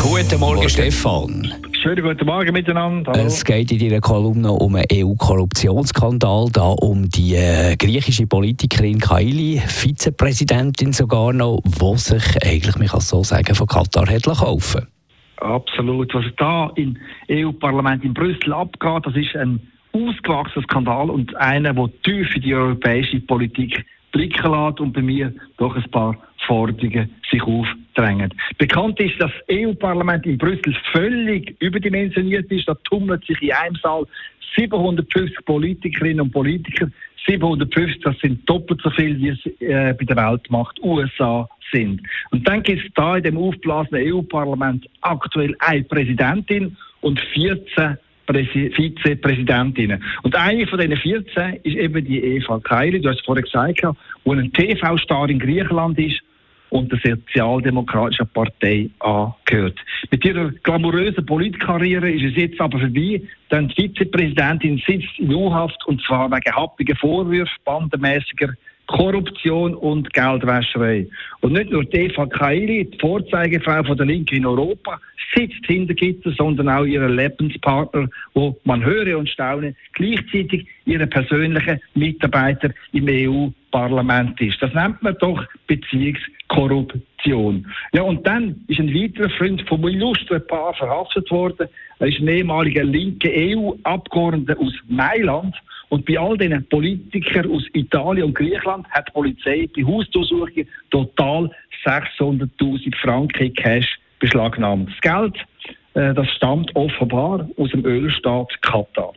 Guten Morgen, Stefan. Schönen guten Morgen miteinander. Hallo. Es geht in Ihrer Kolumne um einen EU-Korruptionsskandal, da um die äh, griechische Politikerin Kaili, Vizepräsidentin sogar noch, die sich eigentlich, man kann es so sagen, von Katar hat kaufen Absolut. Was da im EU-Parlament in Brüssel abgeht, das ist ein ausgewachsener Skandal und einer, der tief in die europäische Politik blicken lässt und bei mir doch ein paar Forderungen sich aufdrängen. Bekannt ist, dass das EU-Parlament in Brüssel völlig überdimensioniert ist. Da tummelt sich in einem Saal 750 Politikerinnen und Politiker. 750, das sind doppelt so viel, wie es äh, bei der Weltmacht USA sind. Und dann gibt es da in dem aufblasenen EU-Parlament aktuell eine Präsidentin und 14 Vizepräsidentinnen. Und eine von diesen 14 ist eben die Eva Kaili, du hast es vorher gesagt, die ein TV-Star in Griechenland ist und der Sozialdemokratischen Partei angehört. Mit ihrer glamourösen Politkarriere ist es jetzt aber vorbei, denn die Vizepräsidentin sitzt in U-Haft und zwar wegen happiger Vorwürfe, bandenmäßiger Korruption und Geldwäscherei. Und nicht nur die Eva Kaili, die Vorzeigefrau von der Linken in Europa, sitzt hinter Gitter, sondern auch ihre Lebenspartner, wo man höre und staune, gleichzeitig ihre persönliche Mitarbeiter im EU-Parlament ist. Das nennt man doch Beziehungskorruption. Ja, und dann ist ein weiterer Freund vom illustren Paar verhaftet worden. Er ist ein ehemaliger linker EU-Abgeordneter aus Mailand und bei all diesen Politikern aus Italien und Griechenland hat die Polizei bei Hausdurchsuchungen total 600.000 Franken Cash beschlagnahmt. Das Geld, äh, das stammt offenbar aus dem Ölstaat Katar.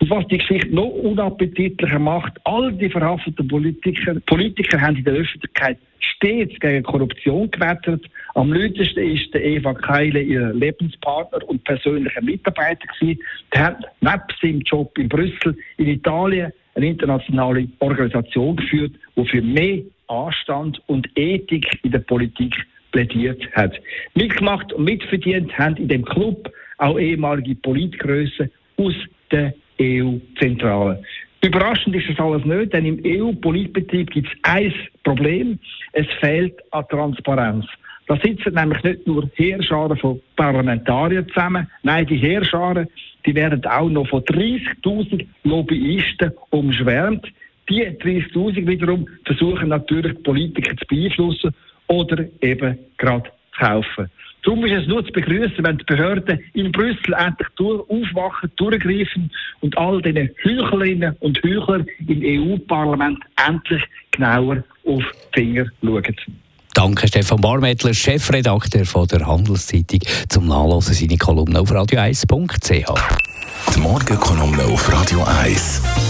Und was die Geschichte noch unappetitlicher macht, all die verhafteten Politiker, Politiker haben in der Öffentlichkeit stets gegen Korruption gewettert. Am lautesten ist der Eva Keile ihr Lebenspartner und persönlicher Mitarbeiter gewesen. Der hat neben seinem Job in Brüssel, in Italien, eine internationale Organisation geführt, die für mehr Anstand und Ethik in der Politik plädiert hat. Mitgemacht und mitverdient haben in dem Club auch ehemalige Politgrößen aus der EU-Zentrale. Überraschend ist das alles nicht, denn im EU-Politbetrieb gibt es ein Problem. Es fehlt an Transparenz. Da sitzen nämlich nicht nur Heerscharen von Parlamentariern zusammen, nein, die Heerscharen, die werden auch noch von 30.000 Lobbyisten umschwärmt. Die 30.000 wiederum versuchen natürlich die Politiker zu beeinflussen oder eben gerade zu kaufen. Darum ist es nur zu begrüßen, wenn die Behörden in Brüssel endlich durch, aufwachen, durchgreifen und all diese Heuchlerinnen und Heuchler im EU-Parlament endlich genauer auf die Finger schauen. Danke, Stefan Barmettler, Chefredakteur von der Handelszeitung, zum Nachlesen seine Kolumne auf radio1.ch. Die Morgenkolumne auf Radio 1.